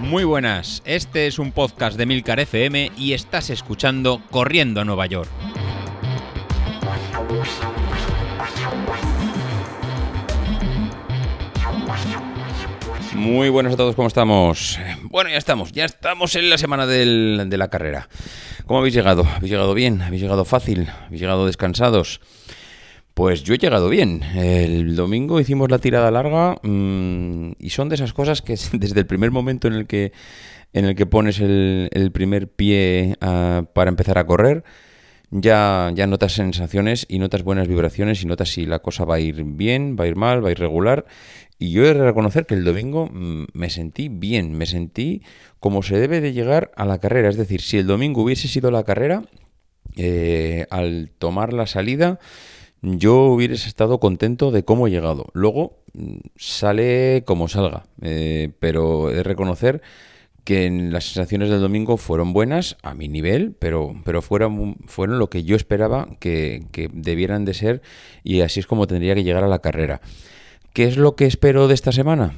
Muy buenas, este es un podcast de Milcar FM y estás escuchando Corriendo a Nueva York. Muy buenas a todos, ¿cómo estamos? Bueno, ya estamos, ya estamos en la semana de la carrera. ¿Cómo habéis llegado? ¿Habéis llegado bien? ¿Habéis llegado fácil? ¿Habéis llegado descansados? Pues yo he llegado bien. El domingo hicimos la tirada larga mm, y son de esas cosas que desde el primer momento en el que, en el que pones el, primer pie ah, para empezar a correr, ya, ya notas sensaciones y notas buenas vibraciones y notas si la cosa va a ir bien, va a ir mal, va a ir regular. Y yo he de reconocer que el domingo mm, me sentí bien, me sentí como se debe de llegar a la carrera. Es decir, si el domingo hubiese sido la carrera, eh, al tomar la salida, yo hubiese estado contento de cómo he llegado. Luego mm, sale como salga, eh, pero he de reconocer que las sensaciones del domingo fueron buenas a mi nivel, pero, pero fueron, fueron lo que yo esperaba que, que debieran de ser y así es como tendría que llegar a la carrera. ¿Qué es lo que espero de esta semana?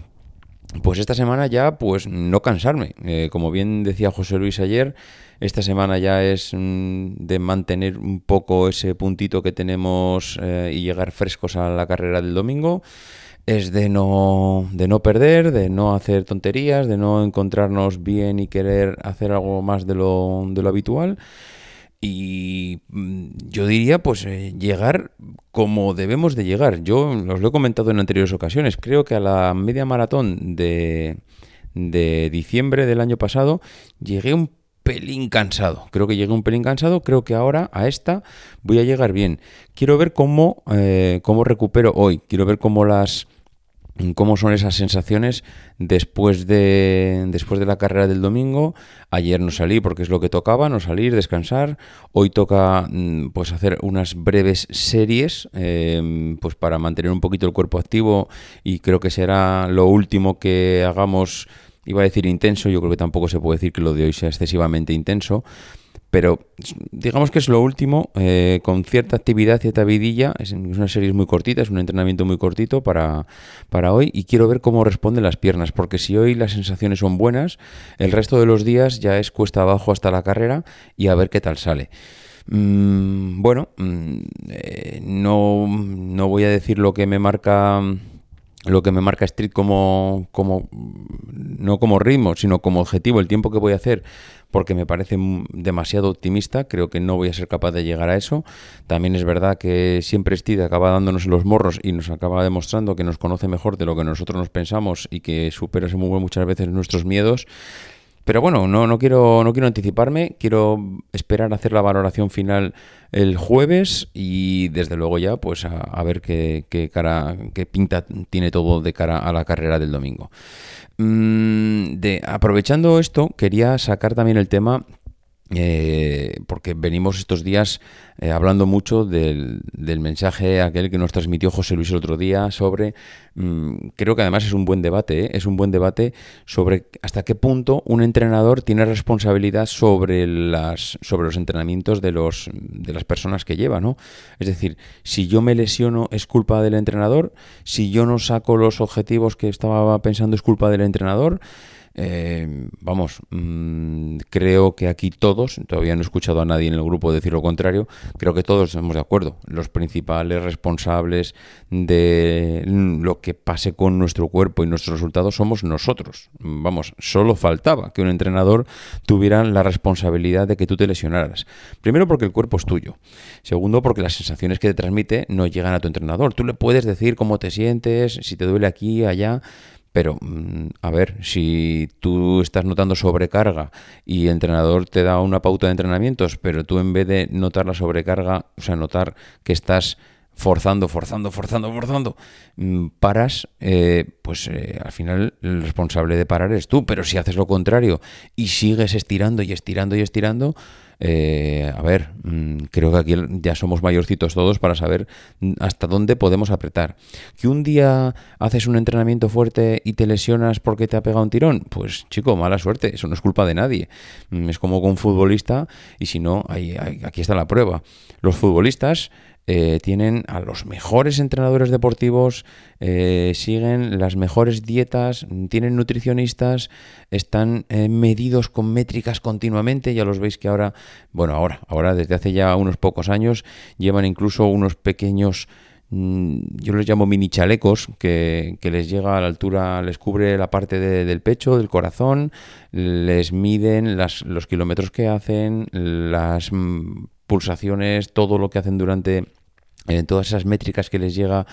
Pues esta semana ya, pues no cansarme. Eh, como bien decía José Luis ayer, esta semana ya es mm, de mantener un poco ese puntito que tenemos eh, y llegar frescos a la carrera del domingo. Es de no, de no perder, de no hacer tonterías, de no encontrarnos bien y querer hacer algo más de lo, de lo habitual. Y mm, yo diría, pues, eh, llegar como debemos de llegar. Yo os lo he comentado en anteriores ocasiones. Creo que a la media maratón de, de diciembre del año pasado llegué un pelín cansado. Creo que llegué un pelín cansado. Creo que ahora a esta voy a llegar bien. Quiero ver cómo, eh, cómo recupero hoy. Quiero ver cómo las cómo son esas sensaciones después de después de la carrera del domingo. Ayer no salí porque es lo que tocaba, no salir, descansar. Hoy toca mm, pues hacer unas breves series eh, pues para mantener un poquito el cuerpo activo y creo que será lo último que hagamos. Iba a decir intenso, yo creo que tampoco se puede decir que lo de hoy sea excesivamente intenso, pero digamos que es lo último, eh, con cierta actividad, cierta vidilla, es una serie muy cortita, es un entrenamiento muy cortito para, para hoy y quiero ver cómo responden las piernas, porque si hoy las sensaciones son buenas, el resto de los días ya es cuesta abajo hasta la carrera y a ver qué tal sale. Mm, bueno, mm, eh, no, no voy a decir lo que me marca lo que me marca Street como, como no como ritmo, sino como objetivo, el tiempo que voy a hacer, porque me parece demasiado optimista, creo que no voy a ser capaz de llegar a eso. También es verdad que siempre Street acaba dándonos los morros y nos acaba demostrando que nos conoce mejor de lo que nosotros nos pensamos y que supera muchas veces nuestros miedos. Pero bueno, no, no, quiero, no quiero anticiparme, quiero esperar a hacer la valoración final el jueves y desde luego ya pues a, ver qué, qué cara, qué pinta tiene todo de cara a la carrera del domingo. Mm, de, aprovechando esto, quería sacar también el tema eh, porque venimos estos días eh, hablando mucho del, del mensaje aquel que nos transmitió José Luis el otro día sobre, mm, creo que además es un buen debate, ¿eh? es un buen debate sobre hasta qué punto un entrenador tiene responsabilidad sobre las sobre los entrenamientos de los de las personas que lleva, ¿no? Es decir, si yo me lesiono es culpa del entrenador, si yo no saco los objetivos que estaba pensando es culpa del entrenador. Eh, vamos, mm, creo que aquí todos, todavía no he escuchado a nadie en el grupo decir lo contrario, creo que todos estamos de acuerdo. Los principales responsables de lo que pase con nuestro cuerpo y nuestros resultados somos nosotros. Vamos, solo faltaba que un entrenador tuviera la responsabilidad de que tú te lesionaras. Primero porque el cuerpo es tuyo. Segundo porque las sensaciones que te transmite no llegan a tu entrenador. Tú le puedes decir cómo te sientes, si te duele aquí, allá, pero, mm, a ver, si tú estás notando sobrecarga y el entrenador te da una pauta de entrenamientos, pero tú en vez de notar la sobrecarga, o sea, notar que estás forzando, forzando, forzando, forzando, mm, paras, eh, pues eh, al final el responsable de parar es tú. Pero si haces lo contrario y sigues estirando y estirando y estirando, eh, a ver, mm, creo que aquí ya somos mayorcitos todos para saber hasta dónde podemos apretar. Que un día haces un entrenamiento fuerte y te lesionas porque te ha pegado un tirón, pues chico, mala suerte, eso no es culpa de nadie. Mm, Es como con un futbolista y si no, ahí, ahí- aquí está la prueba. Los futbolistas eh, tienen a los mejores entrenadores deportivos, eh, siguen las mejores dietas, tienen nutricionistas, están eh, medidos con métricas continuamente. Ya los veis que ahora, bueno, ahora, ahora desde hace ya unos pocos años llevan incluso unos pequeños mm, yo los llamo mini chalecos, que, les llega a la altura, les cubre la parte del pecho, del corazón, les miden los kilómetros que hacen, las mm, pulsaciones, todo lo que hacen durante en todas esas métricas que les llega,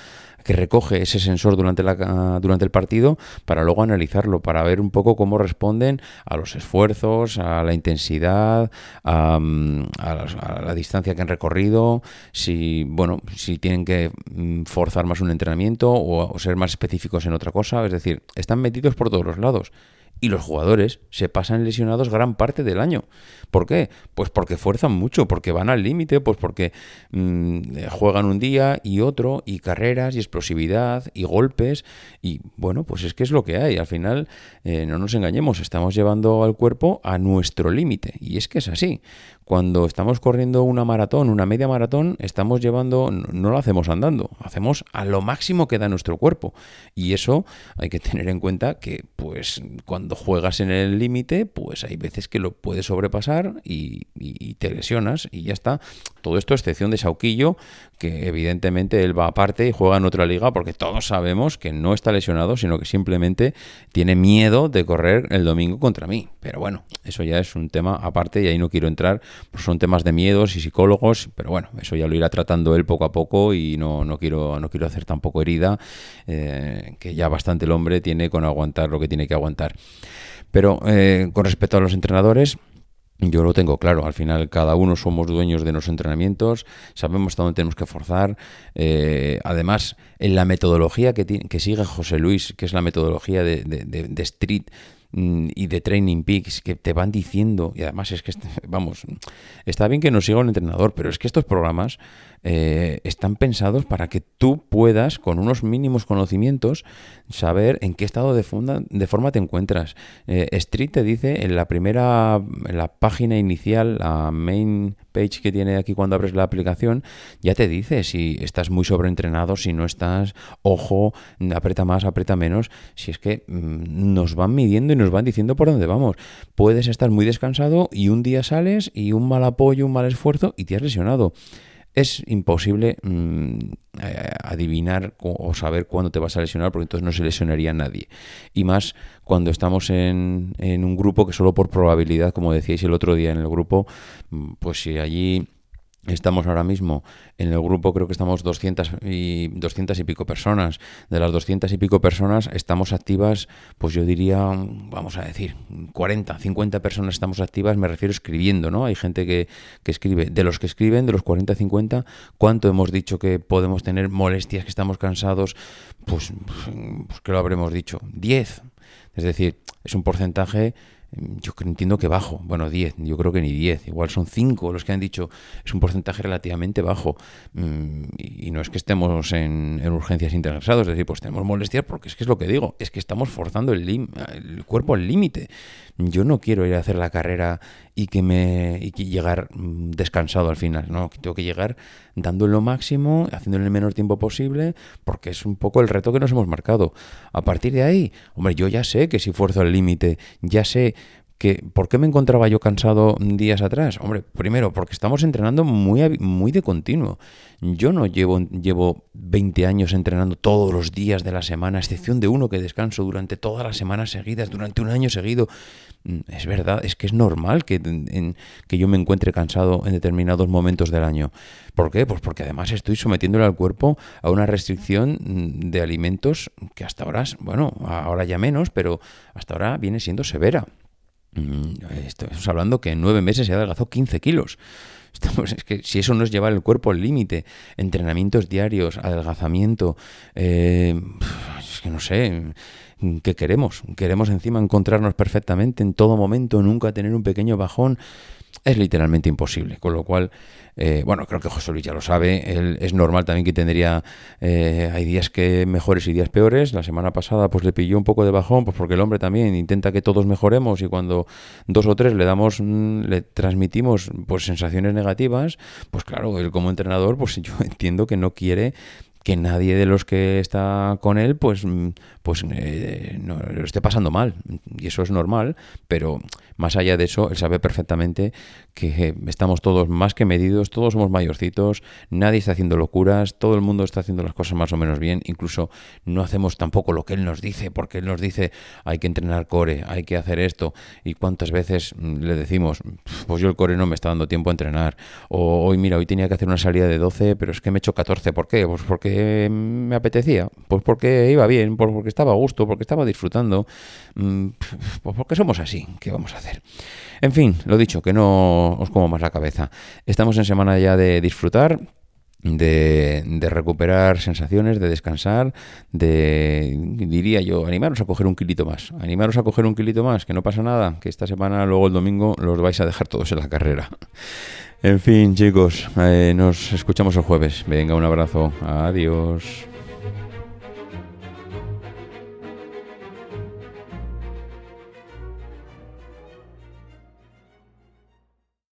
que recoge ese sensor durante, la, durante el partido, para luego analizarlo, para ver un poco cómo responden a los esfuerzos, a la intensidad, a, la, distancia que han recorrido, si, bueno, si tienen que mm, forzar más un entrenamiento o ser más específicos en otra cosa. Es decir, están metidos por todos los lados. Y los jugadores se pasan lesionados gran parte del año. ¿Por qué? Pues porque fuerzan mucho, porque van al límite, pues porque mm, juegan un día y otro, y carreras, y explosividad, y golpes, y bueno, pues es que es lo que hay. Al final, eh, no nos engañemos, estamos llevando al cuerpo a nuestro límite, y es que es así. Cuando estamos corriendo una maratón, una media maratón, estamos llevando, no lo hacemos andando, hacemos a lo máximo que da nuestro cuerpo. Y eso hay que tener en cuenta que, pues, cuando juegas en el límite, pues hay veces que lo puedes sobrepasar y, te lesionas y ya está. Todo esto excepción de Sauquillo, que evidentemente él va aparte y juega en otra liga porque todos sabemos que no está lesionado, sino que simplemente tiene miedo de correr el domingo contra mí. Pero bueno, eso ya es un tema aparte y ahí no quiero entrar pues son temas de miedos y psicólogos, pero bueno, eso ya lo irá tratando él poco a poco y no, no quiero, no quiero hacer tampoco herida, eh, que ya bastante el hombre tiene con aguantar lo que tiene que aguantar. Pero eh, con respecto a los entrenadores, yo lo tengo claro, al final cada uno somos dueños de nuestros entrenamientos, sabemos hasta dónde tenemos que forzar. Eh, además, en la metodología que, que, sigue José Luis, que es la metodología de, de Street, y de Training Peaks que te van diciendo, y además es que, vamos, está bien que nos siga un entrenador, pero es que estos programas eh, están pensados para que tú puedas, con unos mínimos conocimientos, saber en qué estado de, funda, de forma te encuentras. Eh, Street te dice en la primera, en la página inicial, la main page que tiene aquí cuando abres la aplicación, ya te dice si estás muy sobreentrenado, si no estás, ojo, aprieta más, aprieta menos. Si es que mm, nos van midiendo y nos van diciendo por dónde vamos. Puedes estar muy descansado y un día sales y un mal apoyo, un mal esfuerzo y te has lesionado es imposible mm, eh, adivinar o saber cuándo te vas a lesionar, porque entonces no se lesionaría nadie. Y más cuando estamos en, en un grupo que solo por probabilidad, como decíais el otro día en el grupo, mm, pues si allí Estamos ahora mismo en el grupo, creo que estamos 200 y, 200 y pico personas. De las 200 y pico personas estamos activas, pues yo diría, vamos a decir, 40, 50 personas estamos activas, me refiero escribiendo, ¿no? Hay gente que, que escribe. De los que escriben, de los 40, 50, ¿cuánto hemos dicho que podemos tener molestias, que estamos cansados? Pues, pues que lo habremos dicho, 10. Es decir, es un porcentaje yo entiendo que bajo, bueno, 10, yo creo que ni 10, igual son 5 los que han dicho, es un porcentaje relativamente bajo. Mm, y no es que estemos en, urgencias interesados, es decir, pues tenemos molestias porque es que es lo que digo, es que estamos forzando el, cuerpo al límite. Yo no quiero ir a hacer la carrera y que me y que llegar mm, descansado al final, no, tengo que llegar dando lo máximo, haciendo en el menor tiempo posible, porque es un poco el reto que nos hemos marcado. A partir de ahí, hombre, yo ya sé que si fuerzo el límite, ya sé que ¿por qué me encontraba yo cansado días atrás? Hombre, primero, porque estamos entrenando muy, muy de continuo. Yo no llevo, llevo 20 años entrenando todos los días de la semana, a excepción de uno que descanso durante todas las semanas seguidas, durante un año seguido. Mm, es verdad, es que es normal que, que yo me encuentre cansado en determinados momentos del año. ¿Por qué? Pues porque además estoy sometiéndole al cuerpo a una restricción mm, de alimentos que hasta ahora, bueno, ahora ya menos, pero hasta ahora viene siendo severa. Mm, estamos hablando que en nueve meses se ha adelgazado 15 kilos. Estamos, es que si eso no es llevar el cuerpo al límite, entrenamientos diarios, adelgazamiento, eh, es que no sé, ¿qué queremos? Queremos encima encontrarnos perfectamente en todo momento, nunca tener un pequeño bajón. Es literalmente imposible. Con lo cual, eh, bueno, creo que José Luis ya lo sabe. Él, es normal también que tendría. Eh, hay días que mejores y días peores. La semana pasada, pues le pilló un poco de bajón, pues porque el hombre también intenta que todos mejoremos y cuando dos o tres le damos, mm, le transmitimos, pues sensaciones negativas, pues claro, él como entrenador, pues yo entiendo que no quiere que nadie de los que está con él pues, mm, pues eh, no, lo esté pasando mal. Y eso es normal, pero más allá de eso, él sabe perfectamente que estamos todos más que medidos, todos somos mayorcitos, nadie está haciendo locuras, todo el mundo está haciendo las cosas más o menos bien, incluso no hacemos tampoco lo que él nos dice, porque él nos dice hay que entrenar core, hay que hacer esto, y cuántas veces mm, le decimos, pues yo el core no me está dando tiempo a entrenar, o hoy mira, hoy tenía que hacer una salida de 12, pero es que me he hecho 14, ¿por qué? Pues porque me apetecía, pues porque iba bien, porque estaba a gusto, porque estaba disfrutando, mm, pues porque somos así, ¿qué vamos a hacer? En fin, lo dicho, que no os como más la cabeza. Estamos en semana ya de disfrutar, de, de, recuperar sensaciones, de descansar, de, diría yo, animaros a coger un kilito más, animaros a coger un kilito más, que no pasa nada, que esta semana, luego el domingo, los vais a dejar todos en la carrera. En fin, chicos, eh, nos escuchamos el jueves. Venga, un abrazo. Adiós.